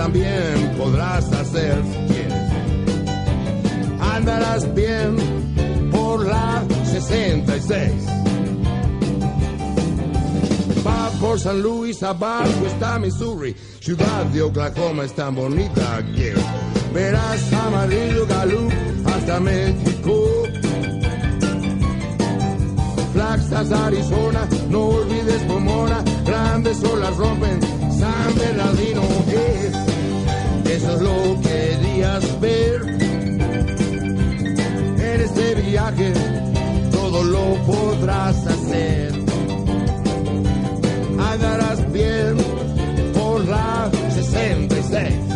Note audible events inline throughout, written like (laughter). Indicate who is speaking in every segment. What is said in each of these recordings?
Speaker 1: también podrás hacer si quieres. Andarás bien por la 66. Va por San Luis, abajo está Missouri, ciudad de Oklahoma es tan bonita que verás amarillo galú hasta México. Flaxas, Arizona, no olvides Pomona, grandes olas rompen San Bernardino. eh, Eso es lo que querías ver en este viaje, todo lo podrás hacer. Andarás bien por la 66.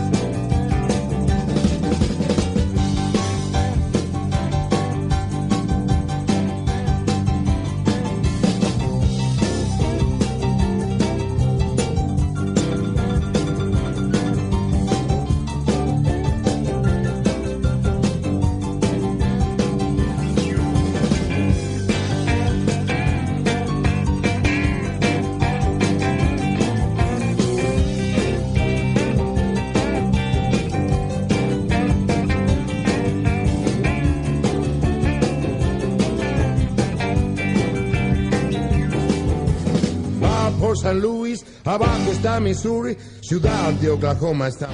Speaker 1: San Luis, abajo está Missouri, ciudad de Oklahoma está.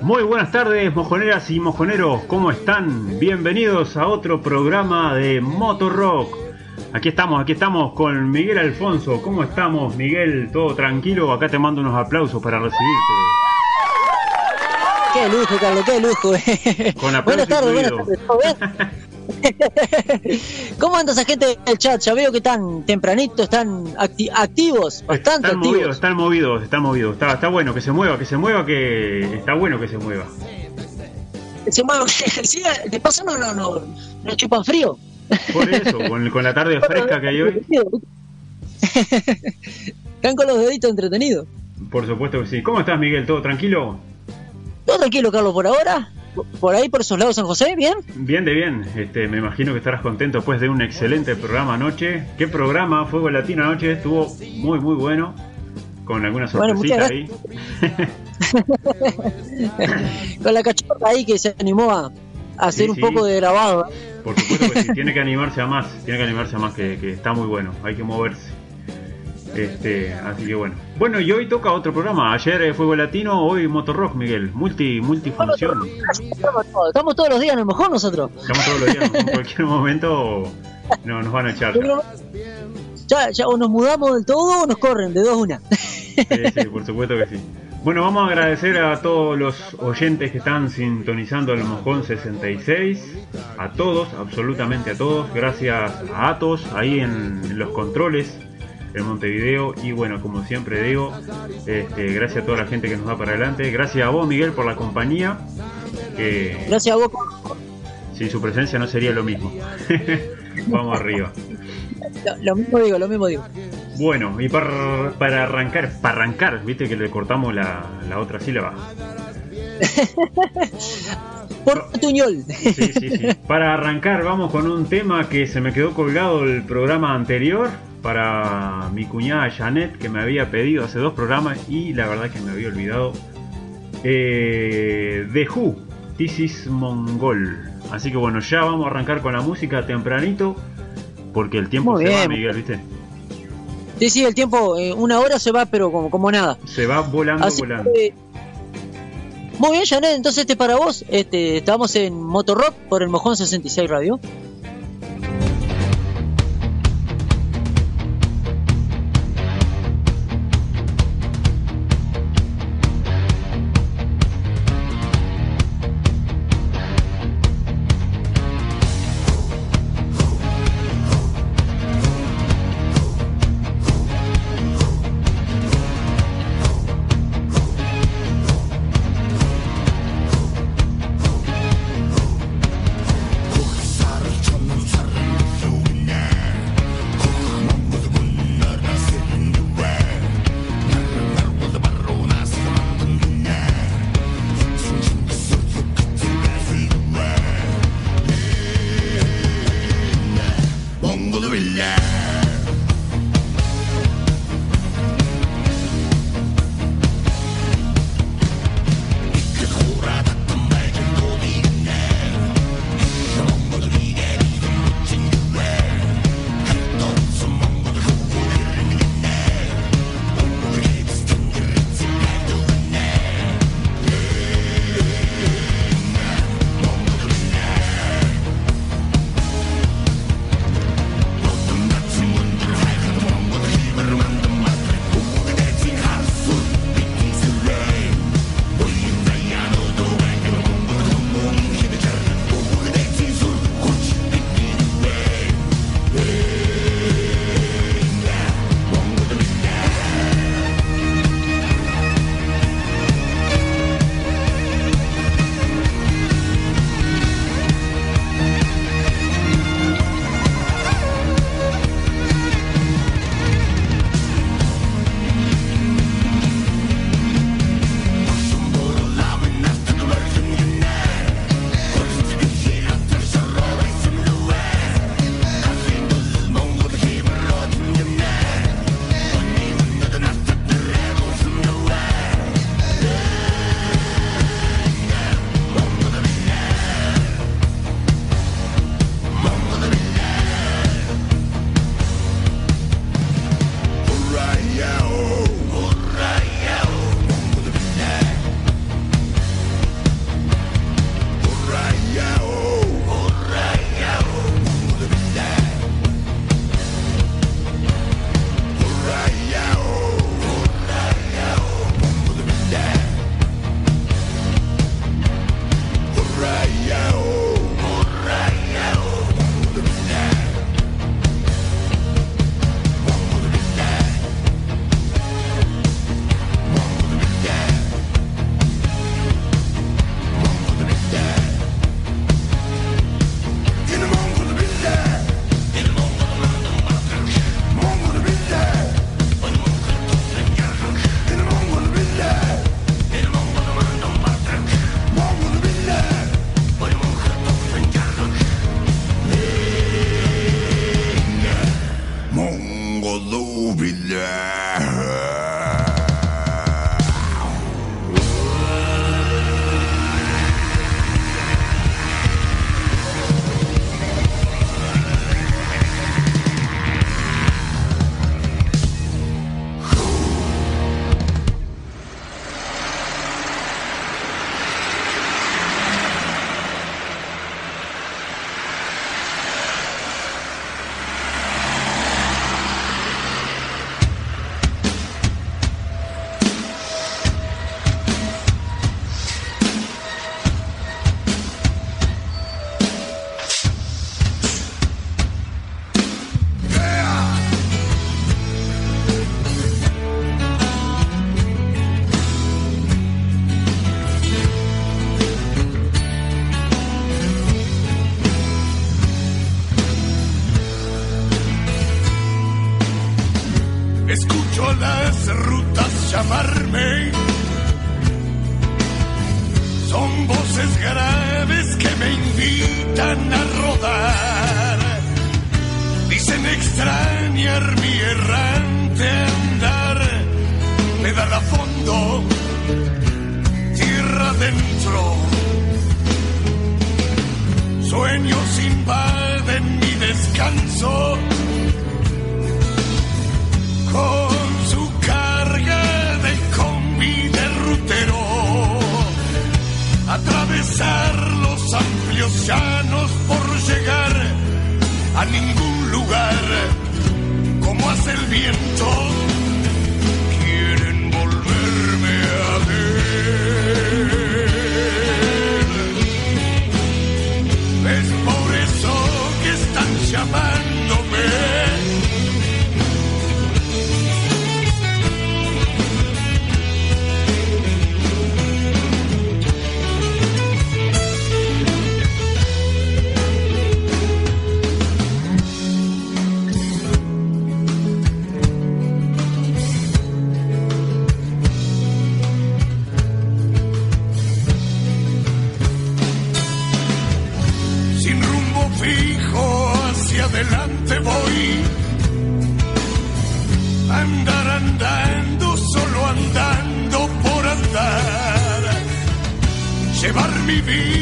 Speaker 2: Muy buenas tardes, mojoneras y mojoneros, ¿cómo están? Bienvenidos a otro programa de Motor Rock. Aquí estamos, aquí estamos con Miguel Alfonso. ¿Cómo estamos, Miguel? ¿Todo tranquilo? Acá te mando unos aplausos para recibirte.
Speaker 3: Qué lujo, Carlos, qué lujo.
Speaker 2: Con (laughs)
Speaker 3: buenas tardes, buenas tardes. (laughs) ¿Cómo anda esa gente del chat? Ya veo que están tempranitos, están acti- activos, bastante
Speaker 2: Están
Speaker 3: activos.
Speaker 2: movidos, están movidos, están movidos. Está, está bueno que se mueva, que se mueva, que está bueno que se mueva.
Speaker 3: Se mueven- (laughs) sí, de paso no, no, no, no chupan frío.
Speaker 2: Por eso, con, con la tarde fresca que hay hoy,
Speaker 3: Están con los deditos entretenidos.
Speaker 2: por supuesto que sí. ¿Cómo estás, Miguel? ¿Todo tranquilo?
Speaker 3: Todo tranquilo, Carlos, por ahora. Por ahí, por esos lados, San José, ¿bien?
Speaker 2: Bien de bien, este, me imagino que estarás contento después de un excelente programa anoche. ¿Qué programa? Fuego Latino anoche estuvo muy muy bueno, con alguna sorpresita ahí. (laughs)
Speaker 3: Con la cachorra ahí que se animó a, a hacer
Speaker 2: Sí,
Speaker 3: un
Speaker 2: sí.
Speaker 3: poco de grabado.
Speaker 2: Por supuesto que sí, tiene que animarse a más, tiene que animarse a más, que, que está muy bueno, hay que moverse. Este, así que bueno. Bueno, y hoy toca otro programa. Ayer eh, Fuego Latino, hoy Motorrock, Miguel. Multi, multifunción.
Speaker 3: Estamos todos, los días en el mojón nosotros.
Speaker 2: Estamos todos los días, en cualquier momento no, nos van a echar. Ya.
Speaker 3: Ya, ya o nos mudamos del todo o nos corren, de dos una.
Speaker 2: Sí, sí, por supuesto que sí. Bueno, vamos a agradecer a todos los oyentes que están sintonizando el Mojón 66. A todos, absolutamente a todos. Gracias a Atos ahí en los controles en Montevideo. Y bueno, como siempre digo, este, gracias a toda la gente que nos da para adelante. Gracias a vos, Miguel, por la compañía. Que
Speaker 3: Gracias a vos.
Speaker 2: sin su presencia no sería lo mismo. (laughs) vamos arriba.
Speaker 3: Lo, lo mismo digo, lo mismo digo.
Speaker 2: Bueno, y para, para arrancar, para arrancar, viste que le cortamos la, la otra sílaba. (laughs)
Speaker 3: Por Tuñol.
Speaker 2: Sí, sí, sí. Para arrancar, vamos con un tema que se me quedó colgado el programa anterior para mi cuñada Janet, que me había pedido hace dos programas y la verdad que me había olvidado. Eh, The Who, This is Mongol. Así que bueno, ya vamos a arrancar con la música tempranito, porque el tiempo
Speaker 3: Muy
Speaker 2: se va,
Speaker 3: bien.
Speaker 2: Miguel, ¿viste?
Speaker 3: Sí, sí, el tiempo, eh, una hora se va, pero como, como nada.
Speaker 2: Se va volando,
Speaker 3: Así
Speaker 2: volando.
Speaker 3: que, muy bien, Janet, entonces este para vos. Este, estamos en Motorrock por el Mojón 66 Radio.
Speaker 4: be.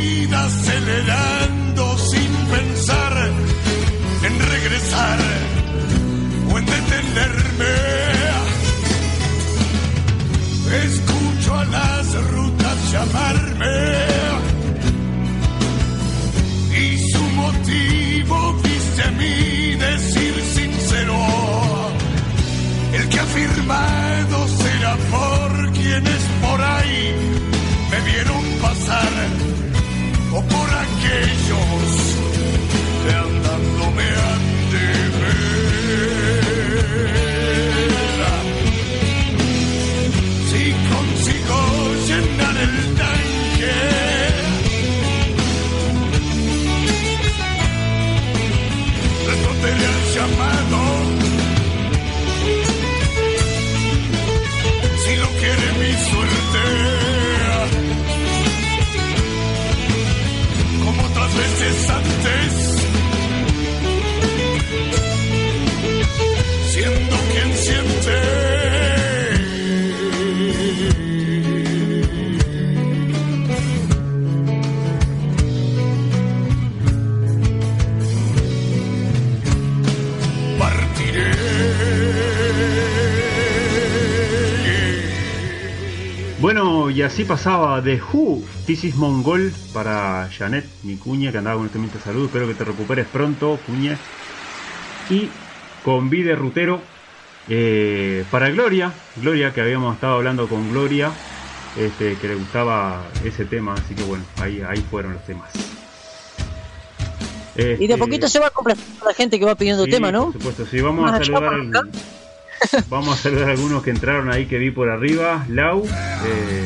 Speaker 2: Bueno, y así pasaba de Who, This is Mongol para Janet, mi cuña, que andaba con este de salud. Espero que te recuperes pronto, cuña. Y con Vide Rutero eh, para Gloria, Gloria, que habíamos estado hablando con Gloria, este, que le gustaba ese tema. Así que bueno, ahí, ahí fueron los temas.
Speaker 3: Y de a
Speaker 2: Este,
Speaker 3: poquito se va complaciendo la gente que va pidiendo
Speaker 2: sí,
Speaker 3: tema, ¿no?
Speaker 2: Por supuesto, sí, vamos a saludar. Vamos a saludar a algunos que entraron ahí que vi por arriba. Lau, eh,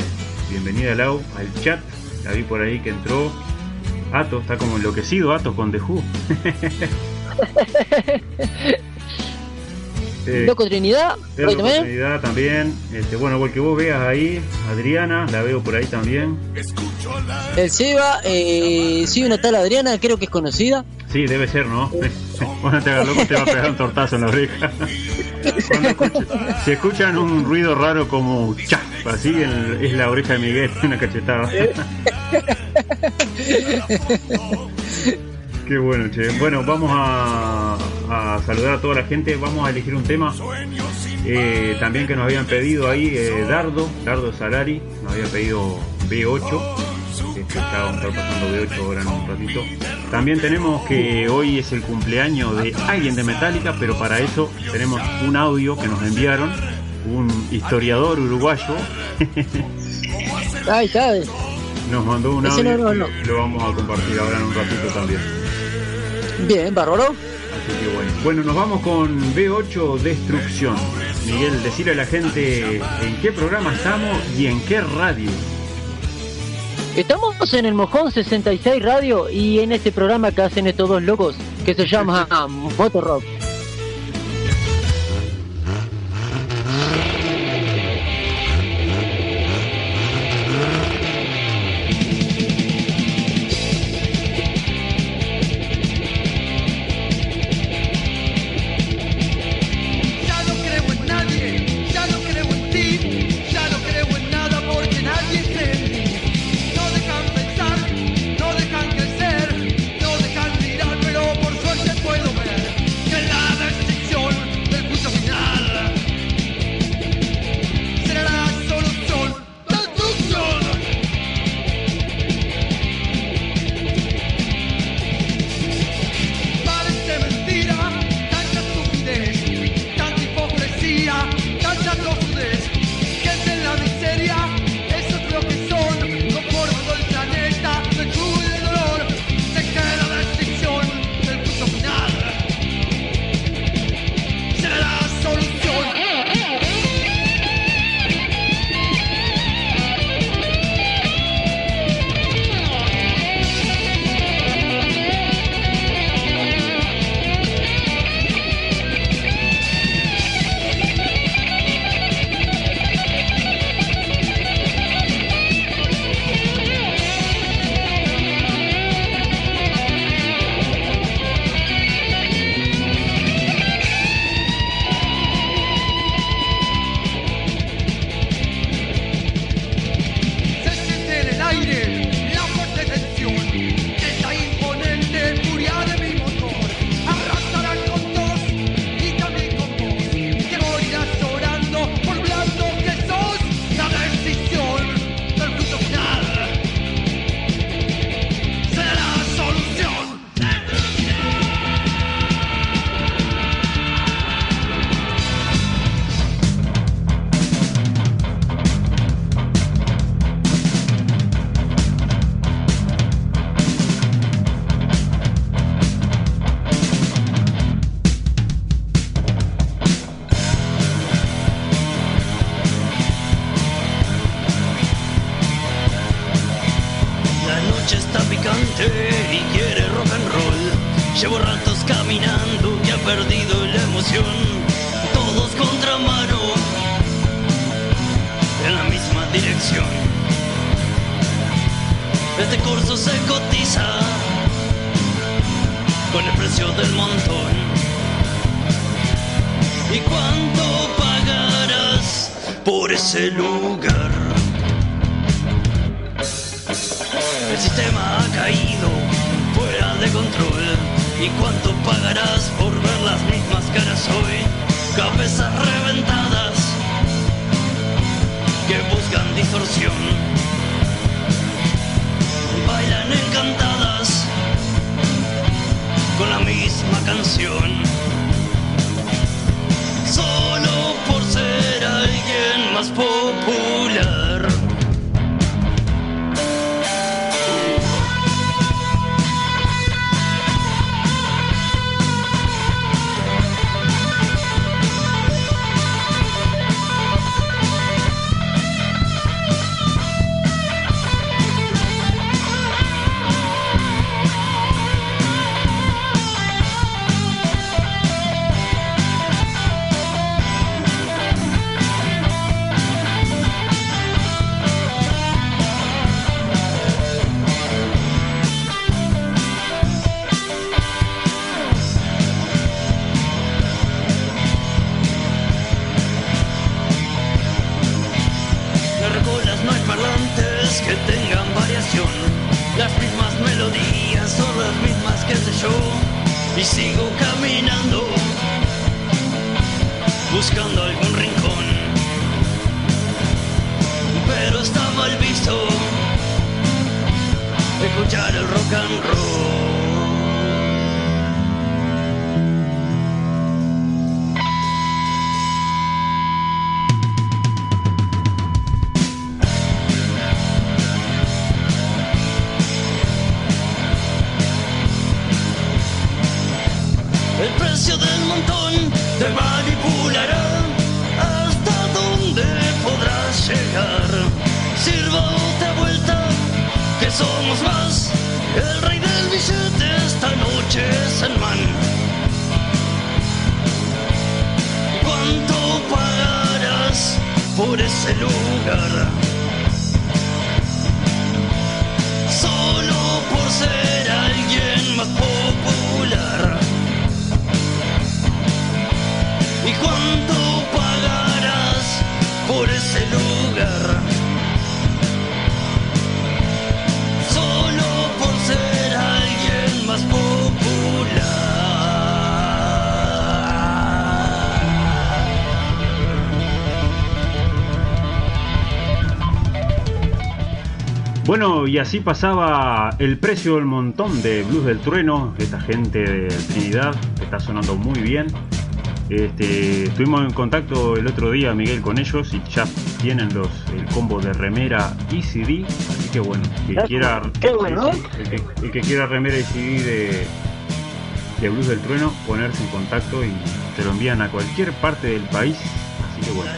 Speaker 2: bienvenida Lau al chat. La vi por ahí que entró. Ato, está como enloquecido Ato con The Who. (laughs) Eh,
Speaker 3: Loco Trinidad,
Speaker 2: Pedro
Speaker 3: ahí también.
Speaker 2: Este, bueno, porque vos veas ahí, Adriana, la veo por ahí también.
Speaker 3: El Seba, eh, sí, una tal Adriana, creo que es conocida.
Speaker 2: Sí, debe ser, ¿no? (laughs) Cuando te hagas loco te va a pegar un tortazo en la oreja. (laughs) Si escuchan un ruido raro como cha, así es la oreja de Miguel, (laughs) una cachetada. Qué bueno, che. Bueno, vamos a, a saludar a toda la gente. Vamos a elegir un tema eh, también que nos habían pedido ahí, eh, Dardo, Dardo Salari, nos había pedido B8. Este, estábamos pasando B8 ahora en un ratito. También tenemos que hoy es el cumpleaños de alguien de Metallica, pero para eso tenemos un audio que nos enviaron, un historiador uruguayo
Speaker 3: Ahí está.
Speaker 2: nos mandó un audio
Speaker 3: no, no, no.
Speaker 2: y lo vamos a compartir ahora en un ratito también.
Speaker 3: Bien, bárbaro.
Speaker 2: Así que bueno. Bueno, nos vamos con B8 Destrucción. Miguel, decirle a la gente en qué programa estamos y en qué radio.
Speaker 3: Estamos en el Mojón 66 Radio y en este programa que hacen estos dos locos que se llama Motorrock.
Speaker 5: está picante y quiere rock and roll.
Speaker 6: Llevo ratos caminando y ha perdido la emoción. Todos contra mano, en la misma dirección. Este corso se cotiza con el precio del montón. ¿Y cuánto pagarás por ese lugar? Sistema ha caído fuera de control. ¿Y cuánto pagarás por ver las mismas caras hoy? Cabezas reventadas que buscan distorsión. Bailan encantadas con la misma canción. Solo por ser alguien más popular. Buscando algún rincón. Pero está mal visto escuchar el rock and roll. Y
Speaker 2: así pasaba el precio del montón de Blues del Trueno, esta gente de Trinidad, que está sonando muy bien. Este, estuvimos en contacto el otro día, Miguel, con ellos y ya tienen los el combo de remera y CD, así que bueno, que quiera,
Speaker 3: bueno.
Speaker 2: el, que, el que quiera remera y CD de, de Blues del Trueno, ponerse en contacto y se lo envían a cualquier parte del país, así que bueno.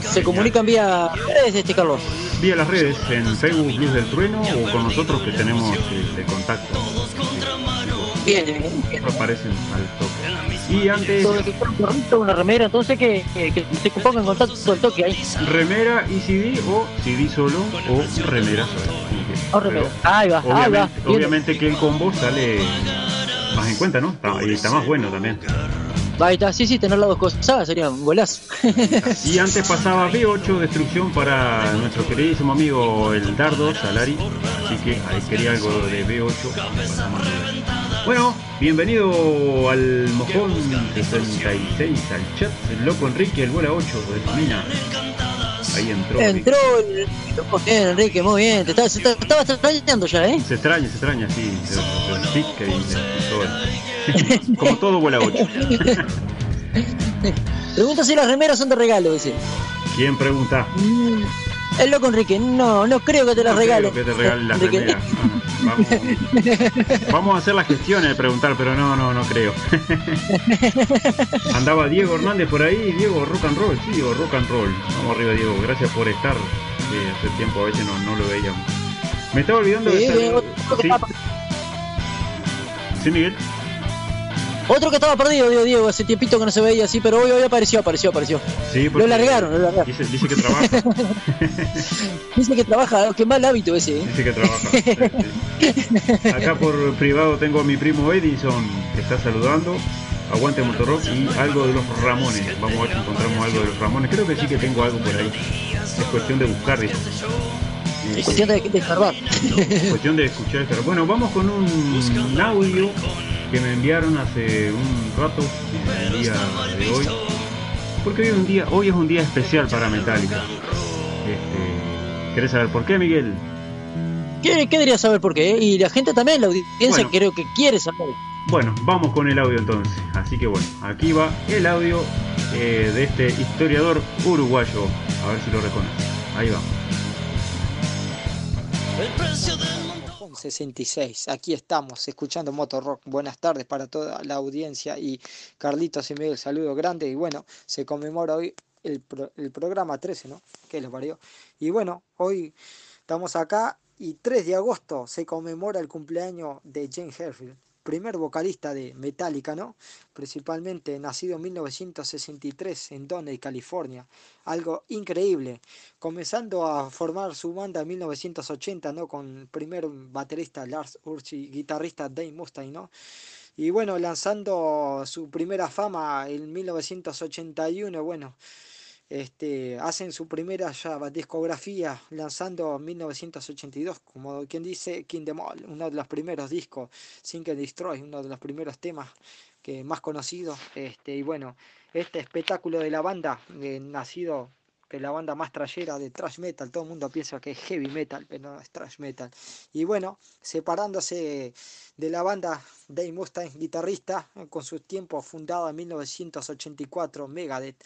Speaker 3: Se comunican vía redes, este Carlos.
Speaker 2: Vía las redes, en Facebook Blues del Trueno o con nosotros que tenemos el, el contacto.
Speaker 3: Bien, bien,
Speaker 2: aparecen al toque. Y antes,
Speaker 3: una remera, entonces que, que, que se ponga en contacto todo el toque ahí.
Speaker 2: remera y CD o CD solo o remera sola.
Speaker 3: O remera. Ahí va, ahí va.
Speaker 2: Obviamente, obviamente que el combo sale más en cuenta, ¿no? Está, y está más bueno también.
Speaker 3: Ahí está, sí, sí, tener las dos cosas sería un golazo.
Speaker 2: Y antes pasaba B8 destrucción para nuestro queridísimo amigo el Dardo Salari. Así que ahí quería algo de B8. pasamos B8. Bueno, bienvenido al Mojón 66, al chat. El loco Enrique, el bola 8 de mina. Ahí entró.
Speaker 3: Entró el. Bien, Enrique, muy bien. Te estaba, se te estaba extrañando ya, ¿eh?
Speaker 2: Se extraña, se extraña, sí. (laughs) Como todo bola (laughs) 8.
Speaker 3: Pregunta si las remeras son de regalo, dice.
Speaker 2: ¿Quién pregunta?
Speaker 3: Mm, El loco Enrique, no, no creo que te las
Speaker 2: No
Speaker 3: regale.
Speaker 2: creo que te regalen las
Speaker 3: Enrique.
Speaker 2: remeras. Vamos, (laughs) vamos a hacer las gestiones de preguntar, pero no, no, no creo. Andaba Diego Hernández por ahí, Diego rock and roll, sí, Diego rock and roll. Vamos arriba Diego, gracias por estar. Eh, hace tiempo a veces no, no lo veíamos. Me estaba olvidando
Speaker 3: Sí,
Speaker 2: de Sí, Miguel.
Speaker 3: Otro que estaba perdido, Diego, Diego, hace tiempito que no se veía así, pero hoy, hoy apareció, apareció, apareció.
Speaker 2: Sí,
Speaker 3: Lo largaron, lo largaron.
Speaker 2: Dice, dice que trabaja. (laughs)
Speaker 3: Dice que trabaja, qué mal hábito ese, ¿eh?
Speaker 2: Dice que trabaja. Acá por privado tengo a mi primo Edison que está saludando. Aguante Motorrock y algo de los Ramones. Vamos a ver si encontramos algo de los Ramones. Creo que sí que tengo algo por ahí. Es cuestión de buscar, dice. Eh,
Speaker 3: Es cuestión de, de escarbar.
Speaker 2: cuestión de escuchar esto. Bueno, vamos con un audio que me enviaron hace un rato, el día de hoy. Porque hoy, un día, hoy es un día especial para Metallica. Este, ¿Querés saber por qué, Miguel?
Speaker 3: ¿Qué, qué debería saber por qué? Y la gente también, la audiencia
Speaker 2: Bueno.
Speaker 3: creo que quiere saber.
Speaker 2: Bueno, vamos con el audio entonces. Así que bueno, aquí va el audio eh, de este historiador uruguayo. A ver si lo reconoce. Ahí va.
Speaker 6: El precio.
Speaker 7: 66. Aquí estamos escuchando Motorrock. Buenas tardes para toda la audiencia y Carlitos y Miguel, saludo grande. Y bueno, se conmemora hoy el, pro- el programa 13, ¿no? Que les parió. Y bueno, hoy estamos acá y 3 de agosto se conmemora el cumpleaños de James Hetfield, primer vocalista de Metallica, ¿no? Principalmente nacido en 1963 en Doney, California. Algo increíble comenzando a formar su banda en 1980, ¿no? Con el primer baterista Lars Ulrich guitarrista Dave Mustaine, ¿no? Y bueno, lanzando su primera fama en 1981, bueno, este, hacen su primera ya discografía lanzando en 1982, como quien dice King the Mall, uno de los primeros discos, Sink and Destroy, uno de los primeros temas que más conocidos, este, y bueno, este espectáculo de la banda, eh, nacido que la banda más trayera de thrash metal, todo el mundo piensa que es heavy metal, pero no es thrash metal. Y bueno, separándose de la banda Dave Mustaine, guitarrista, con su tiempo fundada en 1984, Megadeth,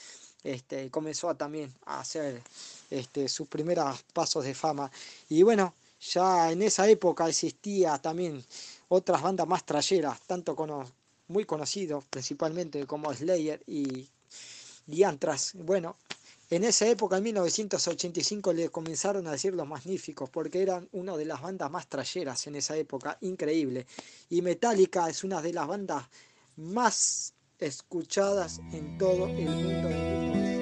Speaker 7: este, comenzó a también a hacer este, sus primeros pasos de fama. Y bueno, ya en esa época existía también otras bandas más trayeras, tanto muy conocidos principalmente como Slayer y Diantras. Bueno, en esa época, en 1985, le comenzaron a decir los magníficos, porque eran una de las bandas más trayeras en esa época, increíble. Y Metallica es una de las bandas más escuchadas en todo el mundo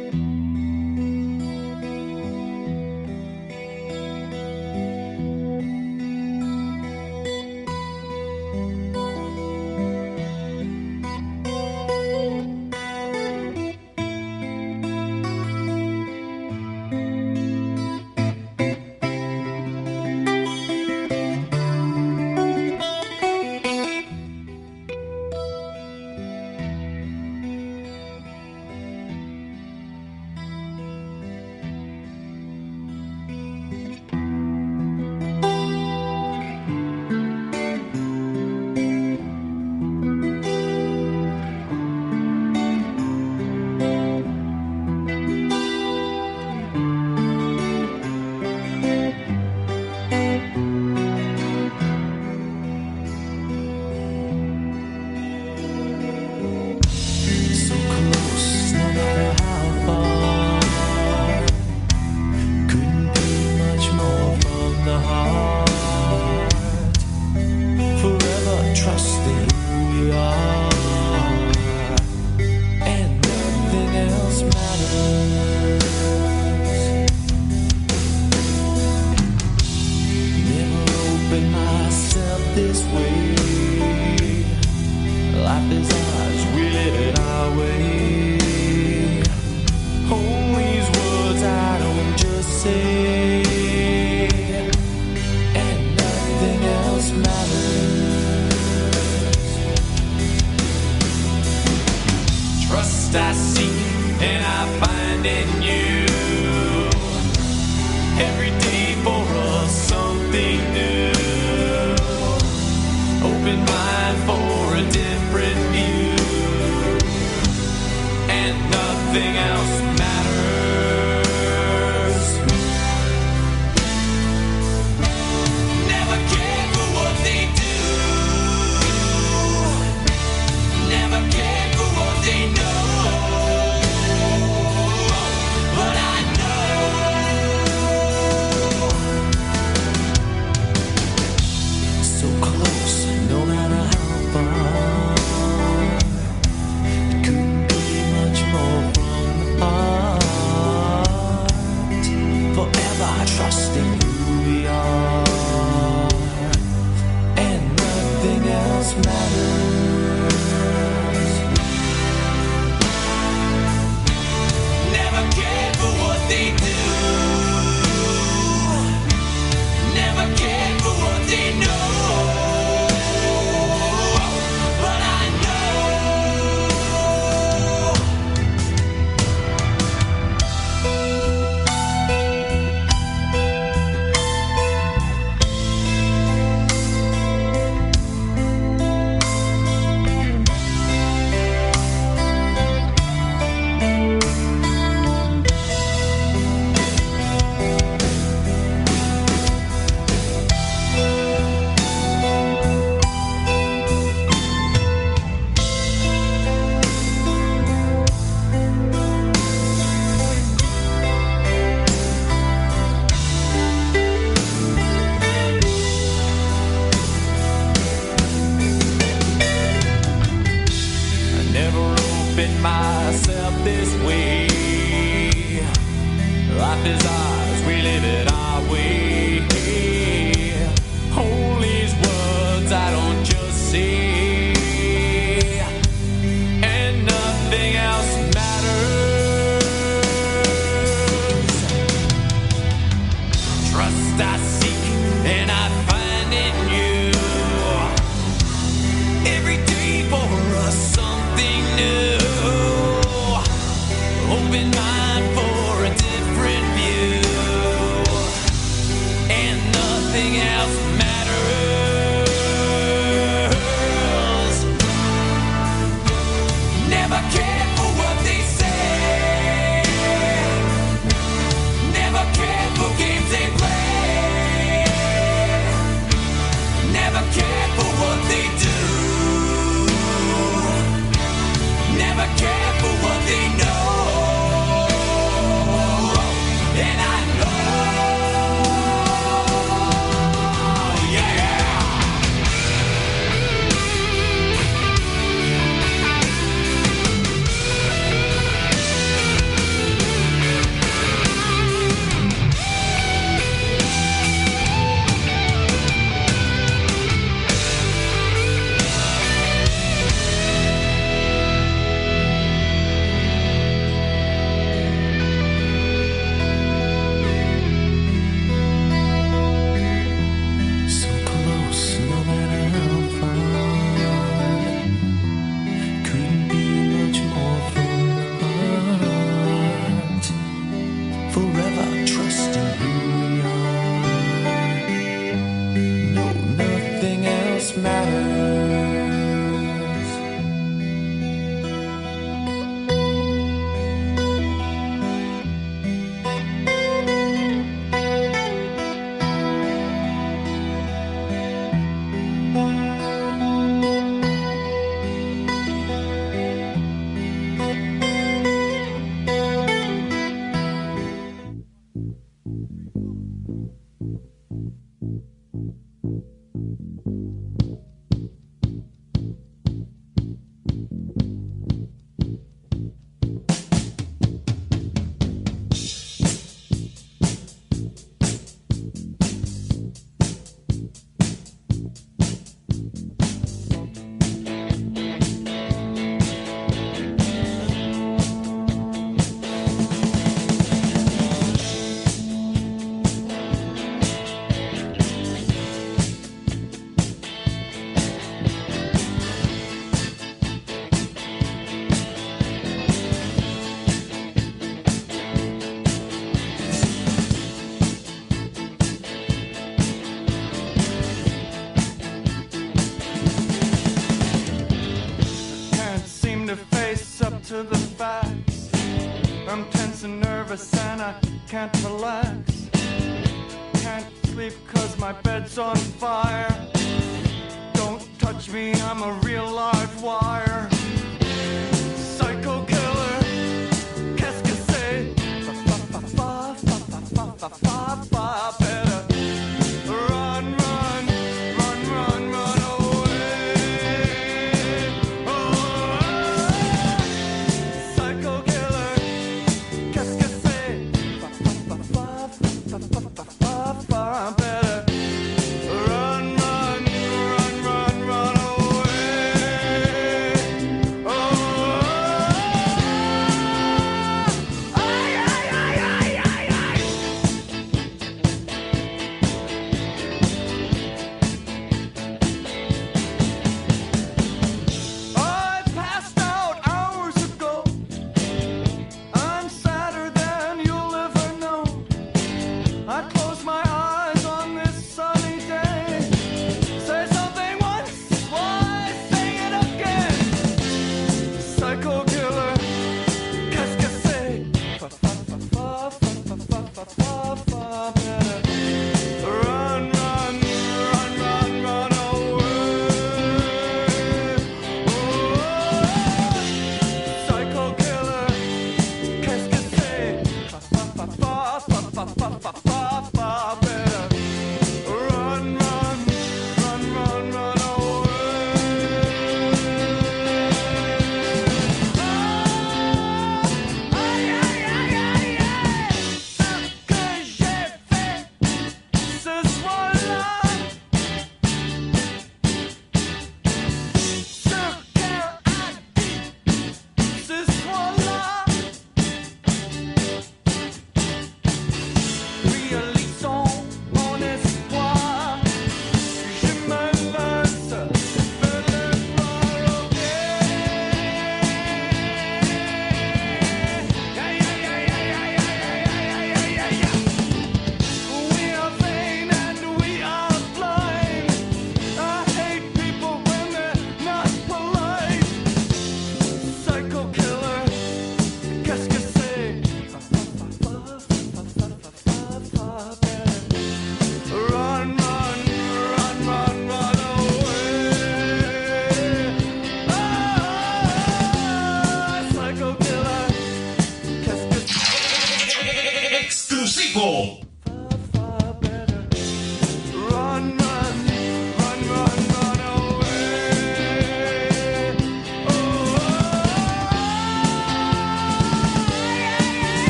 Speaker 5: Hak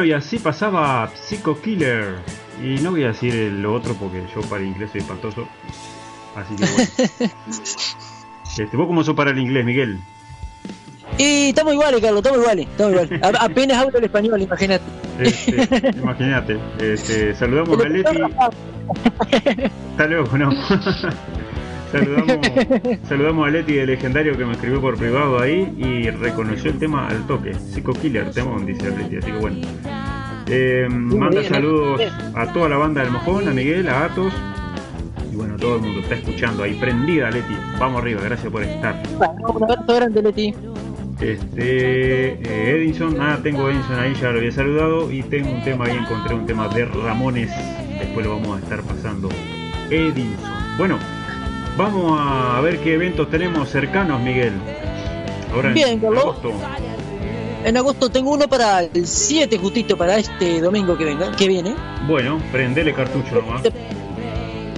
Speaker 2: Bueno, y así pasaba Psycho Killer. Y no voy a decir lo otro porque yo para el inglés soy espantoso. Así que bueno. (laughs) Este, ¿Vos cómo sos para el inglés, Miguel?
Speaker 3: Y estamos iguales, Carlos, estamos iguales. Estamos iguales. (laughs) A- apenas hablo el español, imagínate.
Speaker 2: Este, imagínate. Este, saludamos a Leti. Hasta luego, no. (laughs) saludamos, (laughs) saludamos a Leti de Legendario que me escribió por privado ahí y reconoció el tema al toque. Psycho Killer, temón, dice Leti, así que bueno. Eh, manda
Speaker 3: bien,
Speaker 2: saludos a toda la banda del Mojón, a Miguel, a Atos. Y bueno, todo el mundo está escuchando ahí. Prendida, Leti. Vamos arriba, gracias por estar.
Speaker 3: Un abrazo grande, Leti.
Speaker 2: Este, eh, Edison, ah, tengo Edison ahí, ya lo había saludado. Y tengo un tema ahí, encontré un tema de Ramones. Después lo vamos a estar pasando. Edison. Bueno, vamos a ver qué eventos tenemos cercanos, Miguel. Ahora en
Speaker 3: Bien, Carlos.
Speaker 2: agosto.
Speaker 3: En agosto tengo uno para el 7 justito, para este domingo que venga, que viene.
Speaker 2: Bueno, prendele cartucho nomás.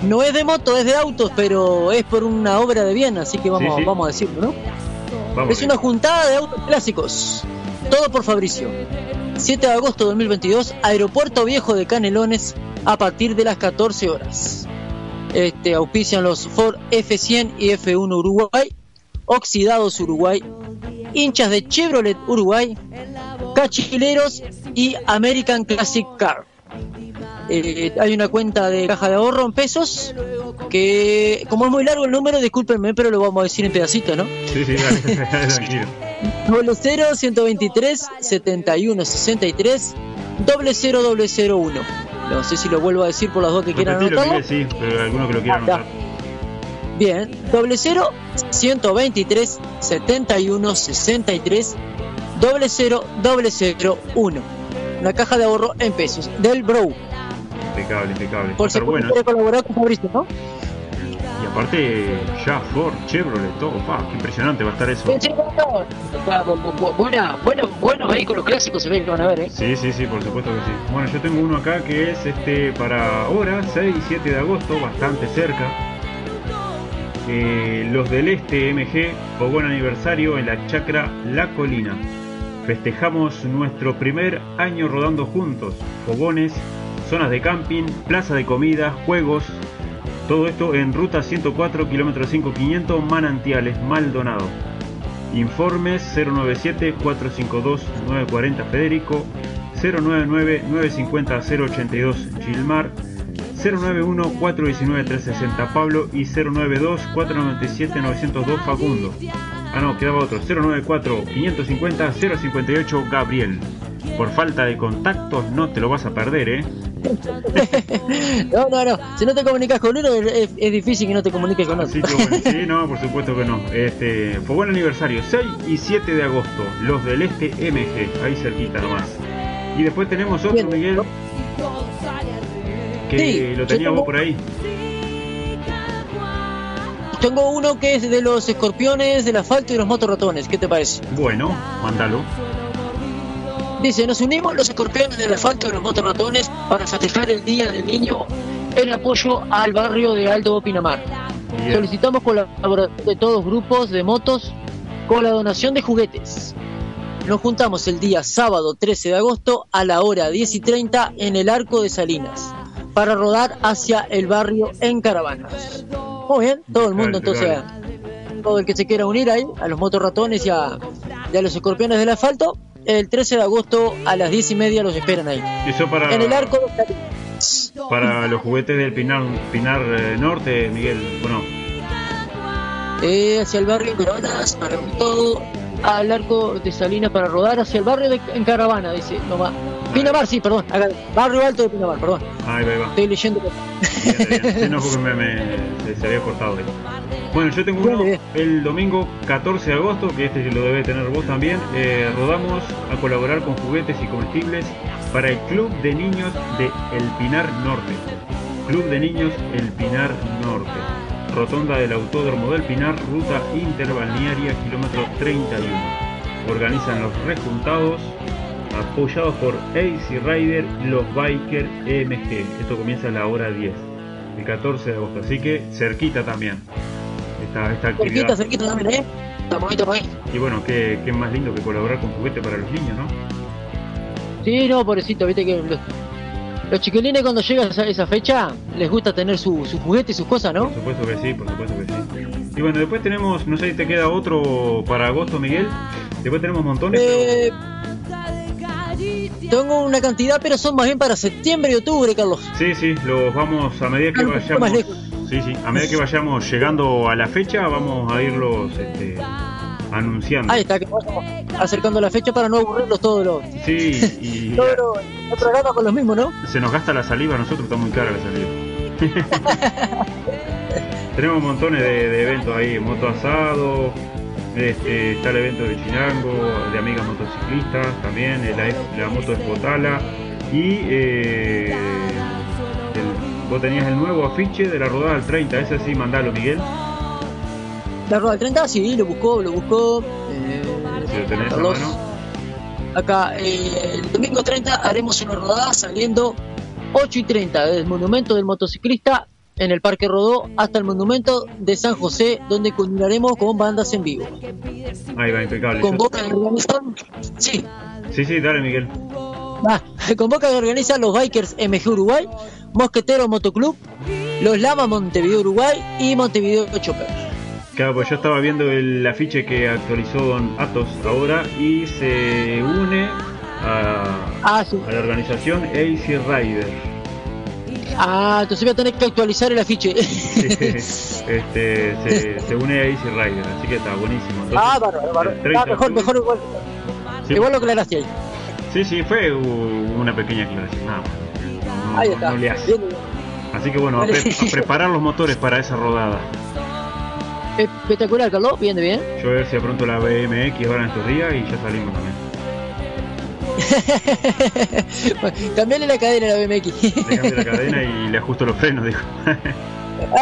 Speaker 3: No es de moto, es de autos, pero es por una obra de bien, así que vamos,
Speaker 2: Sí, sí.
Speaker 3: vamos a decirlo, ¿no?
Speaker 2: Vamos.
Speaker 3: Es una juntada de autos clásicos. Todo por Fabricio. 7 de agosto de 2022, Aeropuerto Viejo de Canelones, a partir de las 14 horas. Este, auspician los Ford F100 y F1 Uruguay, Oxidados Uruguay, hinchas de Chevrolet Uruguay, Cachileros y American Classic Car. Eh, hay una cuenta de caja de ahorro en pesos que, como es muy largo el número, discúlpenme, pero lo vamos a decir en pedacitos, ¿no?
Speaker 2: Sí, sí, (laughs) tranquilo.
Speaker 3: Doble 0 123 71 63 doble 0 doble 01. No sé si lo vuelvo a decir por las dos que quieran
Speaker 2: Repetilo,
Speaker 3: anotarlo.
Speaker 2: Miguel, sí, pero alguno que lo quiera
Speaker 3: ya.
Speaker 2: anotar.
Speaker 3: Bien, doble 0 123 71 63 doble 0 doble 01. Una caja de ahorro en pesos del Bro.
Speaker 2: Impecable, impecable.
Speaker 3: Por si
Speaker 2: bueno.
Speaker 3: colaborar con Fabricio, ¿no?
Speaker 2: Aparte, ya Ford, Chevrolet, todo, pa, qué impresionante va a estar eso.
Speaker 3: Buena, bueno, buenos vehículos clásicos se ven que van a ver, ¿eh?
Speaker 2: Sí, sí, sí, por supuesto que sí. Bueno, yo tengo uno acá que es este para ahora, 6 y 7 de agosto, bastante cerca. Eh, los del Este MG, fogón aniversario en la chacra La Colina. Festejamos nuestro primer año rodando juntos. Fogones, zonas de camping, plaza de comida, juegos. Todo esto en ruta 104, kilómetro 5500, Manantiales, Maldonado. Informes 097-452-940 Federico, 099-950-082 Gilmar, 091-419-360 Pablo y 092-497-902 Facundo. Ah no, quedaba otro, 094-550-058 Gabriel. Por falta de contactos no te lo vas a perder, ¿eh? (laughs)
Speaker 3: No, no, no. Si no te comunicas con uno, es, es difícil que no te comuniques con otro.
Speaker 2: Que bueno, sí, (laughs) no, por supuesto que no. Este, fue buen aniversario, 6 y 7 de agosto, los del Este MG, ahí cerquita nomás. Y después tenemos otro,
Speaker 3: Bien.
Speaker 2: Miguel, que
Speaker 3: Sí,
Speaker 2: lo
Speaker 3: yo
Speaker 2: tenía vos
Speaker 3: tengo-
Speaker 2: por ahí.
Speaker 3: Tengo uno que es de los escorpiones, del asfalto y los motorratones. ¿Qué te parece?
Speaker 2: Bueno, mándalo.
Speaker 3: Dice, nos unimos los escorpiones del asfalto y los motorratones para festejar el Día del Niño en apoyo al barrio de Alto Pinamar.
Speaker 2: Bien.
Speaker 3: Solicitamos colaboración de todos grupos de motos con la donación de juguetes. Nos juntamos el día sábado 13 de agosto a la hora 10 y 30 en el Arco de Salinas para rodar hacia el barrio en caravanas. Muy bien, todo el mundo entonces, todo el que se quiera unir ahí, a los motorratones y a, y a los escorpiones del asfalto, el 13 de agosto a las 10 y media los esperan ahí.
Speaker 2: Eso para,
Speaker 3: En el Arco de
Speaker 2: para los juguetes del Pinar, Pinar eh, Norte, Miguel. Bueno,
Speaker 3: Eh, hacia el barrio caravanas, para todo al arco de Salinas para rodar hacia el barrio de, en caravana, dice nomás. Pinamar, sí, perdón, acá, barrio alto de Pinamar, perdón.
Speaker 2: ahí va, ahí va.
Speaker 3: Estoy leyendo.
Speaker 2: Sí, no, porque me, me- se, había cortado ahí. Bueno, yo tengo uno el domingo 14 de agosto, que este lo debe tener vos también. Eh, rodamos a colaborar con juguetes y comestibles para el Club de Niños de El Pinar Norte. Club de Niños El Pinar Norte. Rotonda del Autódromo del Pinar, ruta interbalnearia, kilómetro 31. Organizan los rejuntados apoyados por AC Rider, los Biker MG. Esto comienza a la hora 10, el 14 de agosto, así que cerquita también esta, esta actividad.
Speaker 3: Cerquita, cerquita también, ¿eh? Ahí, estamos ahí.
Speaker 2: Y bueno, qué, qué más lindo que colaborar con juguete para los niños, ¿no?
Speaker 3: Sí, no, pobrecito, viste que los, chiquilines cuando llega esa, esa fecha les gusta tener su, su juguete y sus cosas, ¿no?
Speaker 2: Por supuesto que sí, por supuesto que sí. Y bueno, después tenemos, no sé si te queda otro para agosto, Miguel. Después tenemos montones. pero-
Speaker 3: Eh, tengo una cantidad, pero son más bien para septiembre y octubre, Carlos.
Speaker 2: Sí, sí, los vamos a medida que vayamos. Sí, sí, a medida que vayamos llegando a la fecha, vamos a irlos este, anunciando.
Speaker 3: Ahí está, que vayamos acercando la fecha para no aburrirlos todos los,
Speaker 2: Sí, (laughs) y
Speaker 3: todos los, los programas con los mismos, ¿no?
Speaker 2: se nos gasta la saliva, a nosotros está muy cara la saliva. (laughs) Tenemos montones de, de eventos ahí, moto asado, este, está el evento de Chinango, de amigas motociclistas también, la, la moto Espotala y eh, el- vos tenías el nuevo afiche de la rodada del 30, ese sí, mandalo Miguel,
Speaker 3: La rueda del 30, sí, lo buscó, lo buscó. eh,
Speaker 2: lo tenés
Speaker 3: Carlos. Acá, eh, el domingo 30 haremos una rodada saliendo 8 y 30 desde el monumento del motociclista en el Parque Rodó hasta el monumento de San José, donde culminaremos con bandas en vivo.
Speaker 2: Ahí va, impecable.
Speaker 3: Con Boca que organizan, sí,
Speaker 2: Sí, sí, dale Miguel.
Speaker 3: ah, con Boca que organizan los Bikers MG Uruguay, Mosquetero Motoclub, los Lama Montevideo Uruguay y Montevideo Chopper.
Speaker 2: Claro, pues yo estaba viendo el afiche que actualizó Don Atos ahora y se une a,
Speaker 3: Ah, sí.
Speaker 2: a la organización AC Rider.
Speaker 3: Ah, entonces voy a tener que actualizar el afiche. (laughs)
Speaker 2: este, se, se une a AC Rider, así que está buenísimo. Entonces,
Speaker 3: ah,
Speaker 2: 30
Speaker 3: Ah, mejor, mejor igual.
Speaker 2: Sí.
Speaker 3: Igual lo aclaraste ahí.
Speaker 2: Sí, sí, fue una pequeña aclaración, nada más. No,
Speaker 3: Ahí está.
Speaker 2: no le hace.
Speaker 3: Bien, bien.
Speaker 2: Así que bueno, a, pre- a preparar los motores para esa rodada.
Speaker 3: Espectacular, Carlos. Bien, bien.
Speaker 2: Yo voy a ver si de pronto la BMX ahora en estos días y ya salimos también. (laughs)
Speaker 3: Cambiarle la cadena a la BMX.
Speaker 2: Le cambio la cadena y le ajusto los frenos, dijo. (laughs)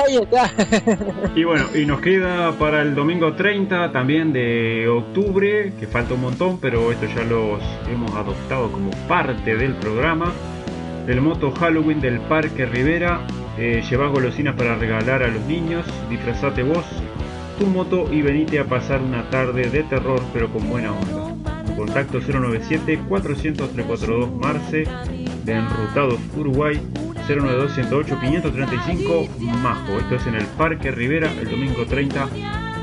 Speaker 3: Ahí está. (laughs)
Speaker 2: Y bueno, y nos queda para el domingo 30 también de octubre, que falta un montón, pero esto ya los hemos adoptado como parte del programa. El moto Halloween del Parque Rivera. Eh, lleva golosinas para regalar a los niños. Disfrazate vos tu moto y venite a pasar una tarde de terror, pero con buena onda. Contacto 097 400 342 Marce de Enrutados Uruguay 092 108 535 Majo. Esto es en el Parque Rivera el domingo 30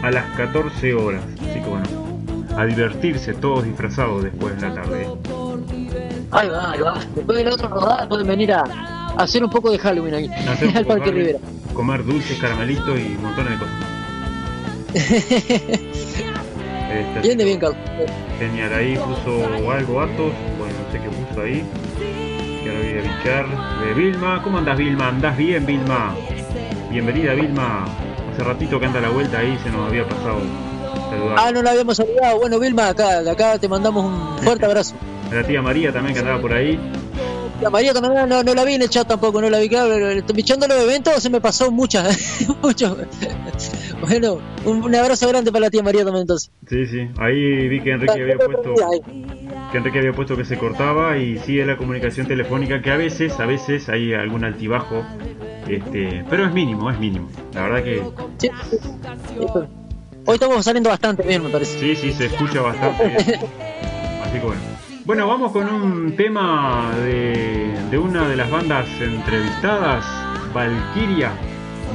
Speaker 2: a las 14 horas. Así que bueno, a divertirse todos disfrazados después de la tarde.
Speaker 3: Ahí va, ahí va. Después de la otra rodada pueden venir a, hacer un poco de Halloween ahí. (laughs) Al Parque Rivera.
Speaker 2: Comer dulces, caramelitos y montones de cosas. Este, así
Speaker 3: bien.
Speaker 2: Genial, ahí puso algo Atos, bueno, no sé qué puso ahí. Que ahora voy a bichar. De Vilma, ¿cómo andas Vilma? ¿Andás bien Vilma? Bienvenida Vilma. Hace ratito que anda la vuelta ahí, se nos había pasado saludar.
Speaker 3: Ah, no la habíamos saludado. Bueno, Vilma, acá, de acá te mandamos un fuerte abrazo.
Speaker 2: A la tía María también que andaba por ahí.
Speaker 3: La María también no, no la vi en el chat tampoco, no la vi. Claro, bichando los eventos se me pasó muchas. (laughs) mucho. Bueno, un, un abrazo grande para la tía María también entonces.
Speaker 2: Sí, sí. Ahí vi que Enrique había puesto que Enrique había puesto que se cortaba y sigue la comunicación telefónica que a veces, a veces hay algún altibajo, este, pero es mínimo, es mínimo. La verdad que
Speaker 3: Sí, sí, sí. Hoy estamos saliendo bastante bien, me parece.
Speaker 2: Sí, sí, se escucha bastante bien. (laughs) Así que bueno. Bueno, vamos con un tema de, una de las bandas entrevistadas, Valkyria,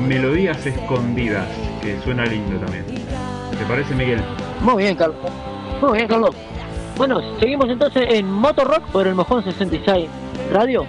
Speaker 2: Melodías Escondidas, que suena lindo también. ¿Te parece, Miguel?
Speaker 3: Muy bien, Carlos. Muy bien, Carlos. Bueno, seguimos entonces en Motorrock por el Mojón 66 Radio.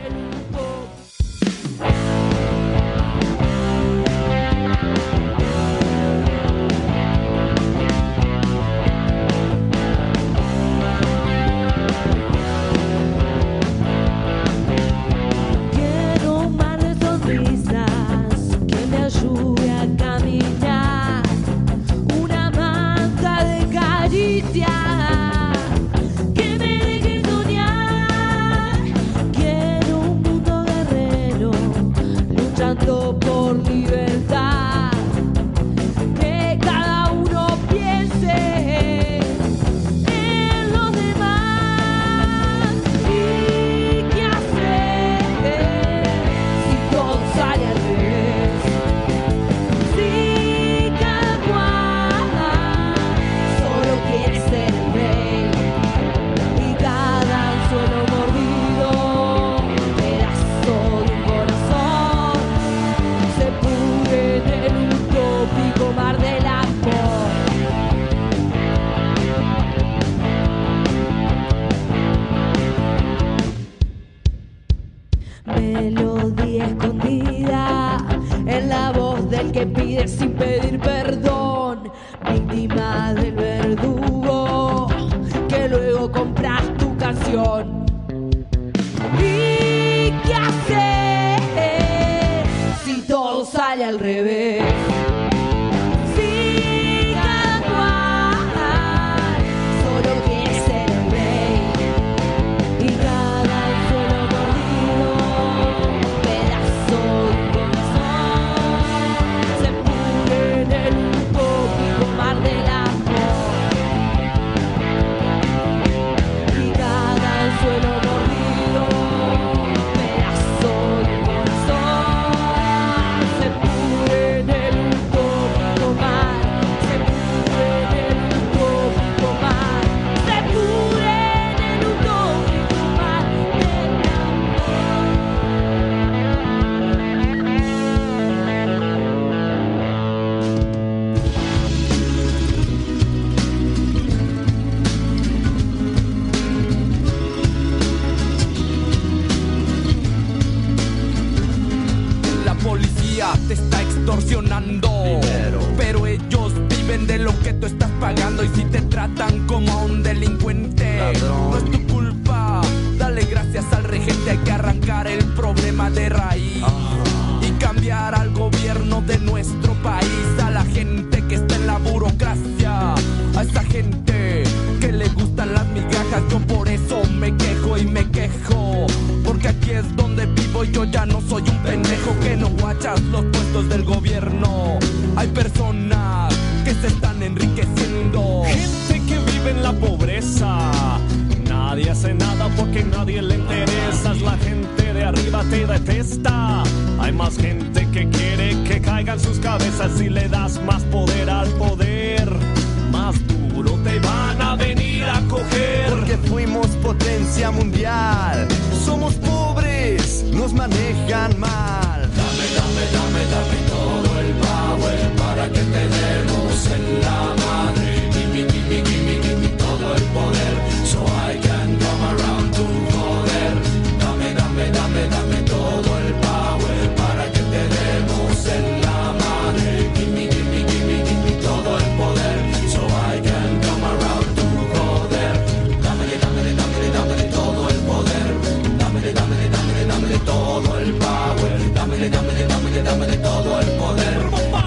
Speaker 8: dámele, dámele, dámele todo el power. Dámele, dámele, dámele, dámele todo el poder.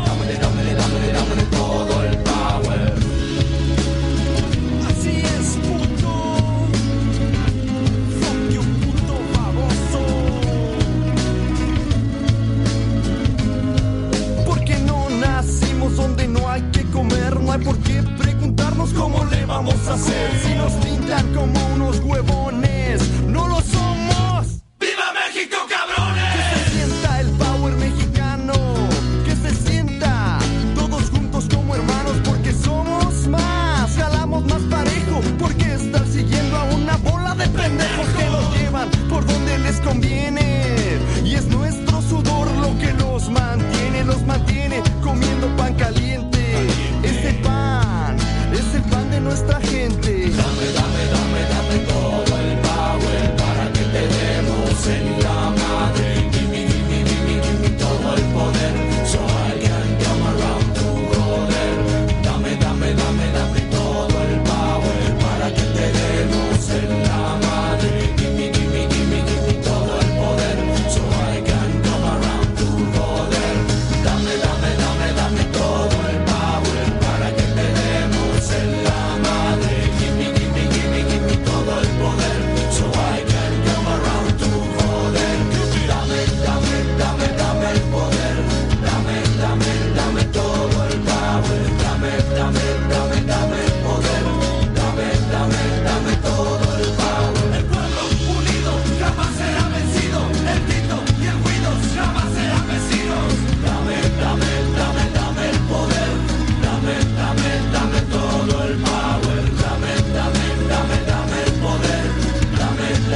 Speaker 8: Dámele, dámele, dámele, dámele todo el power.
Speaker 9: Así es, puto. Fuck un puto baboso.
Speaker 10: Porque no nacimos donde no hay que comer, no hay por qué preguntarnos cómo le vamos a hacer si nos pintan como unos
Speaker 8: huevos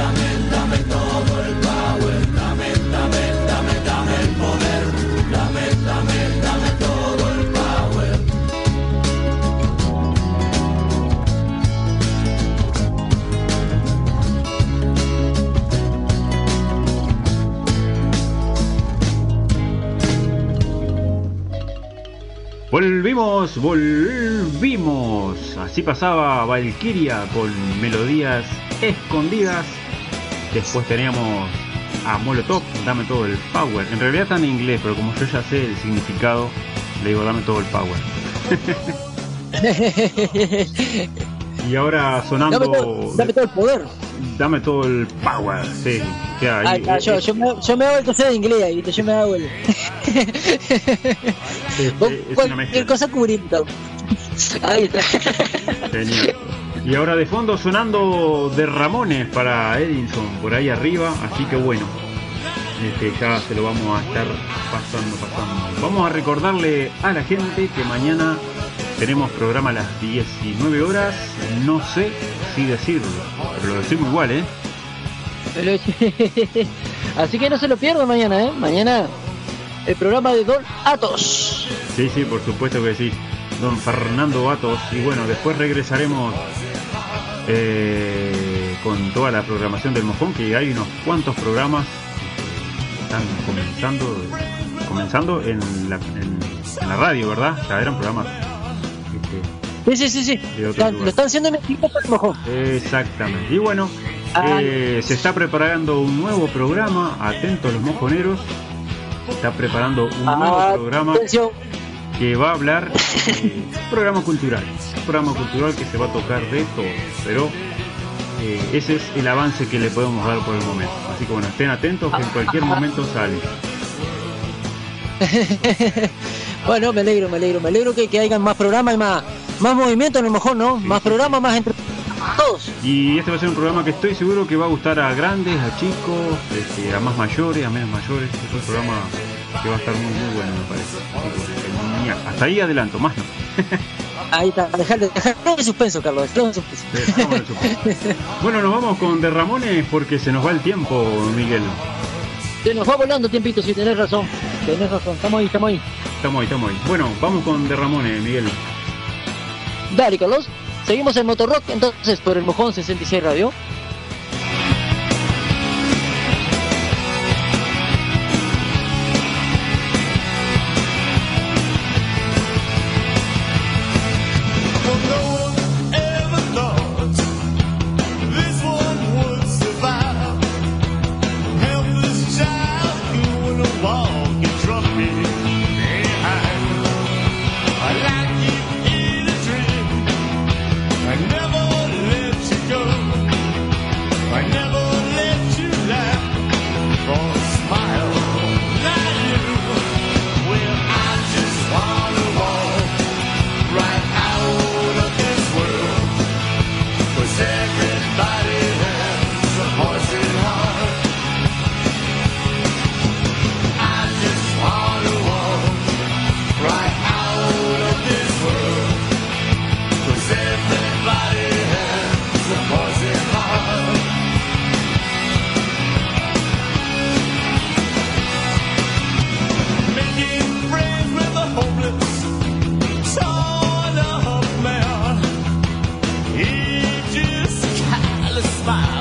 Speaker 10: dame, dame todo el power, dame, dame, dame, dame el poder,
Speaker 8: dame, dame, dame todo el power.
Speaker 2: Volvimos, volvimos. Así pasaba Valkyria con melodías escondidas Después teníamos a Molotov, dame todo el power. En realidad está en inglés, pero como yo ya sé el significado, le digo dame todo el power. (laughs) y ahora sonando.
Speaker 11: Dame todo, dame todo el poder.
Speaker 2: Dame todo el power, sí. Ya, y-
Speaker 11: está, yo, yo, me, yo me hago el sea de inglés ahí, yo me hago el. Vos
Speaker 2: es
Speaker 11: cualquier cosa cubrirlo. Ahí está.
Speaker 2: Genial. Y ahora de fondo sonando de Ramones para Edinson por ahí arriba, así que bueno, este, ya se lo vamos a estar pasando, pasando. Vamos a recordarle a la gente que mañana tenemos programa a las 19 horas, no sé si decirlo, pero lo decimos igual, ¿eh? (laughs)
Speaker 11: Así que no se lo pierdan mañana, ¿eh? Mañana el programa de Don Atos.
Speaker 2: Sí, sí, por supuesto que sí. Don Fernando Batos. Y bueno, después regresaremos eh, con toda la programación del Mojón, que hay unos cuantos programas que están comenzando comenzando en la, en, en la radio, ¿verdad? Ya eran programas. este,
Speaker 11: Sí, sí, sí, sí. Lo están haciendo en el equipo para el mojón.
Speaker 2: Exactamente. Y bueno,
Speaker 11: Ah,
Speaker 2: eh, se está preparando un nuevo programa. Atentos los mojoneros. Se está preparando un nuevo
Speaker 11: Ah,
Speaker 2: programa
Speaker 11: atención.
Speaker 2: Que va a hablar un programa cultural. Un programa cultural que se va a tocar de todo. Pero eh, ese es el avance que le podemos dar por el momento. Así que bueno, estén atentos que en cualquier momento sale. (laughs)
Speaker 11: bueno, me alegro, me alegro, me alegro que, que hayan más programas y más, más movimiento en el mojón, ¿no? Más programas, más entre todos.
Speaker 2: Y este va a ser un programa que estoy seguro que va a gustar a grandes, a chicos, este, a más mayores, a menos mayores. Es un programa que va a estar muy, muy bueno, me parece. Genial. Hasta ahí adelanto, más no. (laughs)
Speaker 11: Ahí está, dejarle, dejarlo en suspenso, Carlos, en suspenso.
Speaker 2: Suspenso. (laughs) Bueno, nos vamos con De Ramones porque se nos va el tiempo, Miguel.
Speaker 11: Se nos va volando tiempito, si tenés razón. Tenés razón, estamos ahí, estamos ahí.
Speaker 2: Estamos ahí, estamos ahí. Bueno, vamos con De Ramones, Miguel.
Speaker 11: Dale, Carlos. Seguimos en Motorrock, entonces, por el Mojón 66 Radio.
Speaker 2: five.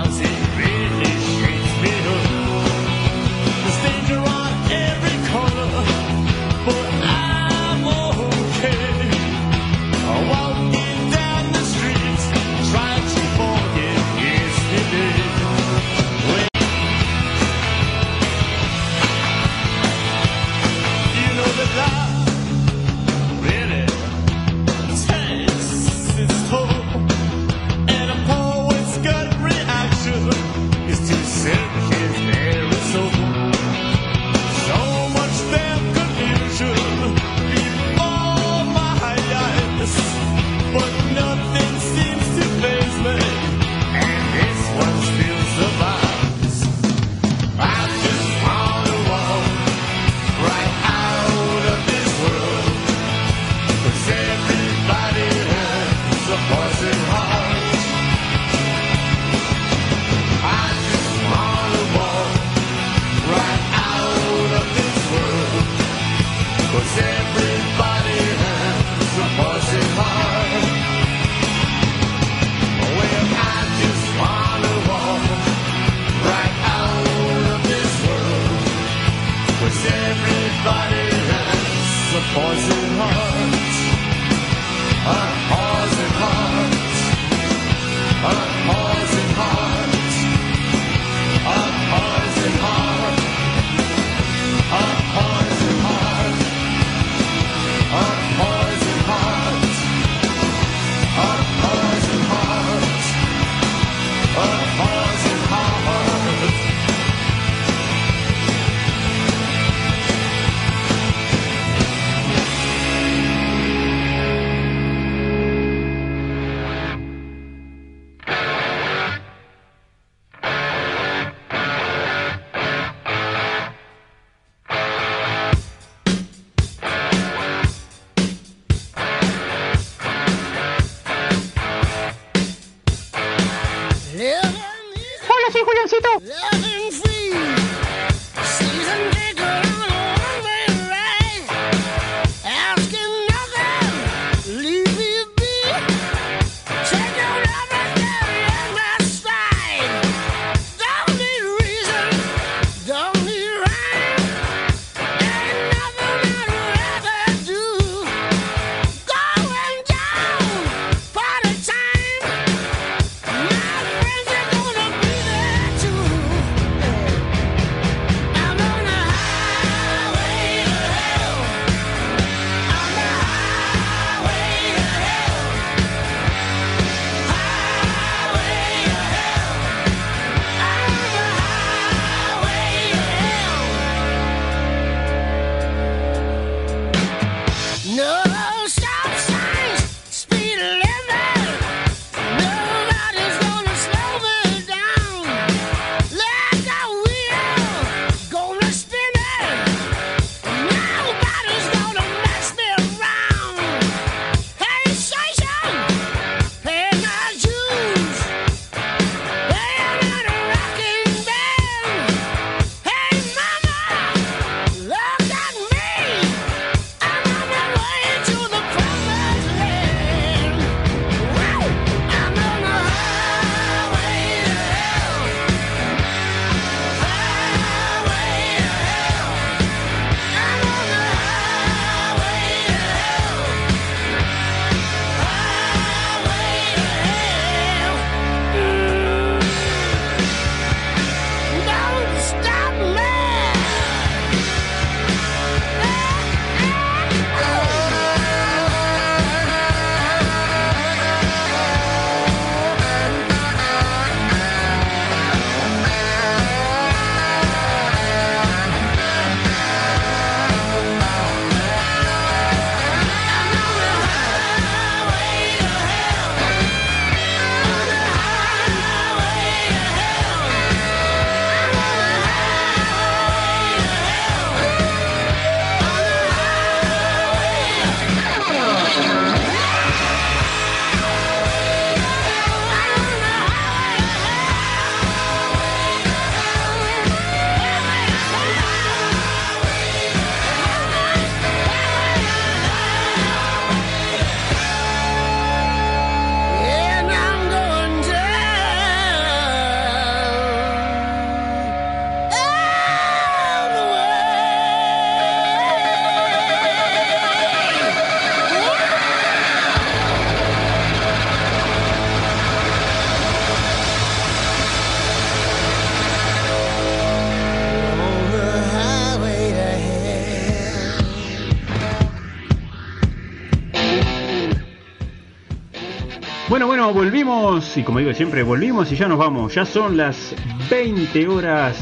Speaker 2: Volvimos y como digo siempre, volvimos y ya nos vamos. Ya son las 20 horas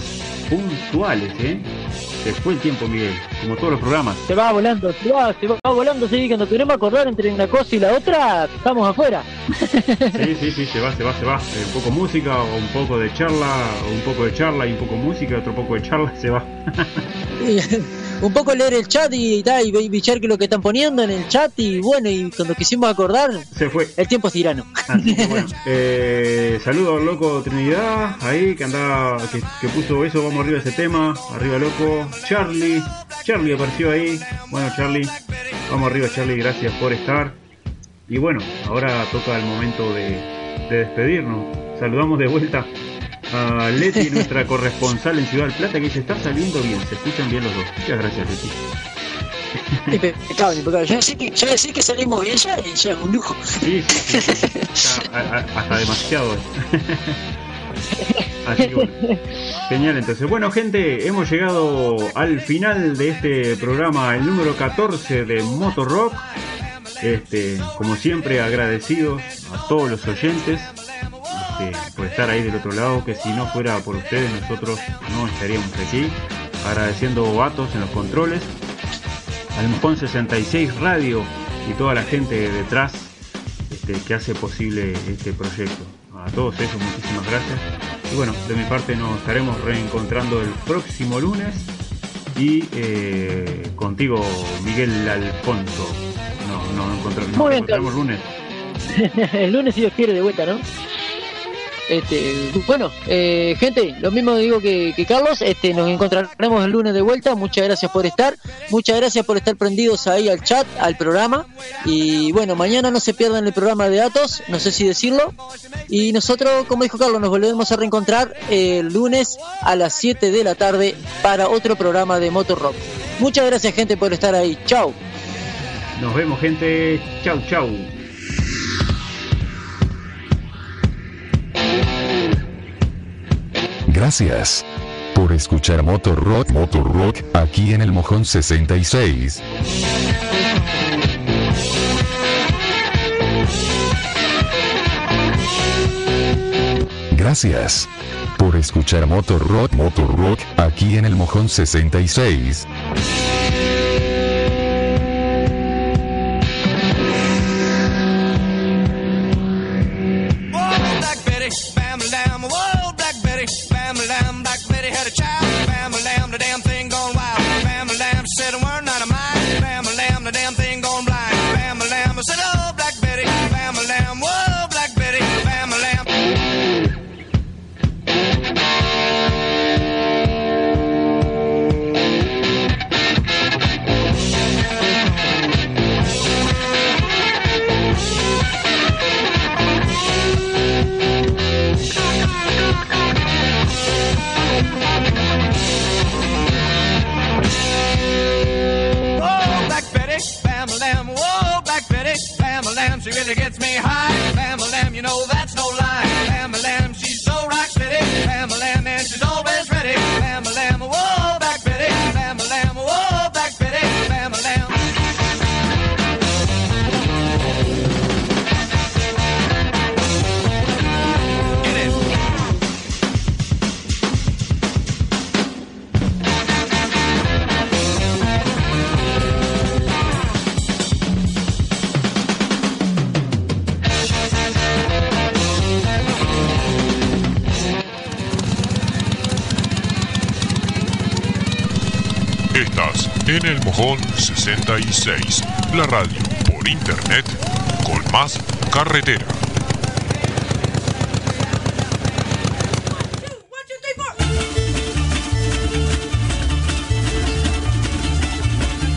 Speaker 2: puntuales, ¿eh? Se fue el tiempo, Miguel, como todos los programas.
Speaker 3: Se va volando, se va, se va volando, sí, cuando queremos acordar entre una cosa y la otra, estamos afuera.
Speaker 2: Sí, sí, sí, se va, se va, se va. Eh, un poco música, o un poco de charla, o un poco de charla y un poco música, otro poco de charla, se va. (laughs)
Speaker 3: un poco leer el chat y, y ve- bichar que lo que están poniendo en el chat y bueno, y cuando quisimos acordar,
Speaker 2: Se fue.
Speaker 3: el tiempo es tirano.
Speaker 2: Así que bueno, (laughs) eh, saludo al loco Trinidad, ahí que andaba, que, que puso eso, vamos arriba de ese tema, arriba loco, Charlie, Charlie apareció ahí, bueno Charlie, vamos arriba Charlie, gracias por estar. Y bueno, ahora toca el momento de, de despedirnos. Saludamos de vuelta a Leti, nuestra corresponsal en Ciudad del Plata, que dice, está saliendo bien, se escuchan bien los dos. Muchas gracias Leti.
Speaker 3: Impecable, impecable. Ya decir que, ya decir que salimos bien ya, ya es un lujo.
Speaker 2: Sí, sí, sí, sí. Ya, a- a- hasta demasiado. (laughs) Así bueno. Genial, entonces. Bueno, gente, hemos llegado al final de este programa, el número 14 de Motor Rock. Este, como siempre, agradecidos a todos los oyentes por estar ahí del otro lado, que si no fuera por ustedes, nosotros no estaríamos aquí. Agradeciendo Vatos en los controles, al Mojón 66 Radio y toda la gente detrás este, que hace posible este proyecto. A todos ellos muchísimas gracias. Y bueno, de mi parte nos estaremos reencontrando el próximo lunes y eh, contigo Miguel Alfonso. No, no, no encontramos, nos encontramos el lunes. (laughs)
Speaker 3: el lunes si Dios quiere de vuelta, ¿no? Este, bueno, eh, gente, lo mismo digo que, Carlos, este, nos encontraremos el lunes de vuelta, muchas gracias por estar, muchas gracias por estar prendidos ahí al chat, al programa, y bueno, mañana no se pierdan el programa de Atos, no sé si decirlo, y nosotros, como dijo Carlos, nos volveremos a reencontrar el lunes a las 7 de la tarde para otro programa de Motor Rock. Muchas gracias gente por estar ahí, chao.
Speaker 2: Nos vemos gente. Chau, chau.
Speaker 12: Gracias por escuchar Motor Rock Motor Rock aquí en el Mojón 66. Gracias por escuchar Motor Rock Motor Rock aquí
Speaker 13: en el Mojón 66. La radio por internet con más carretera.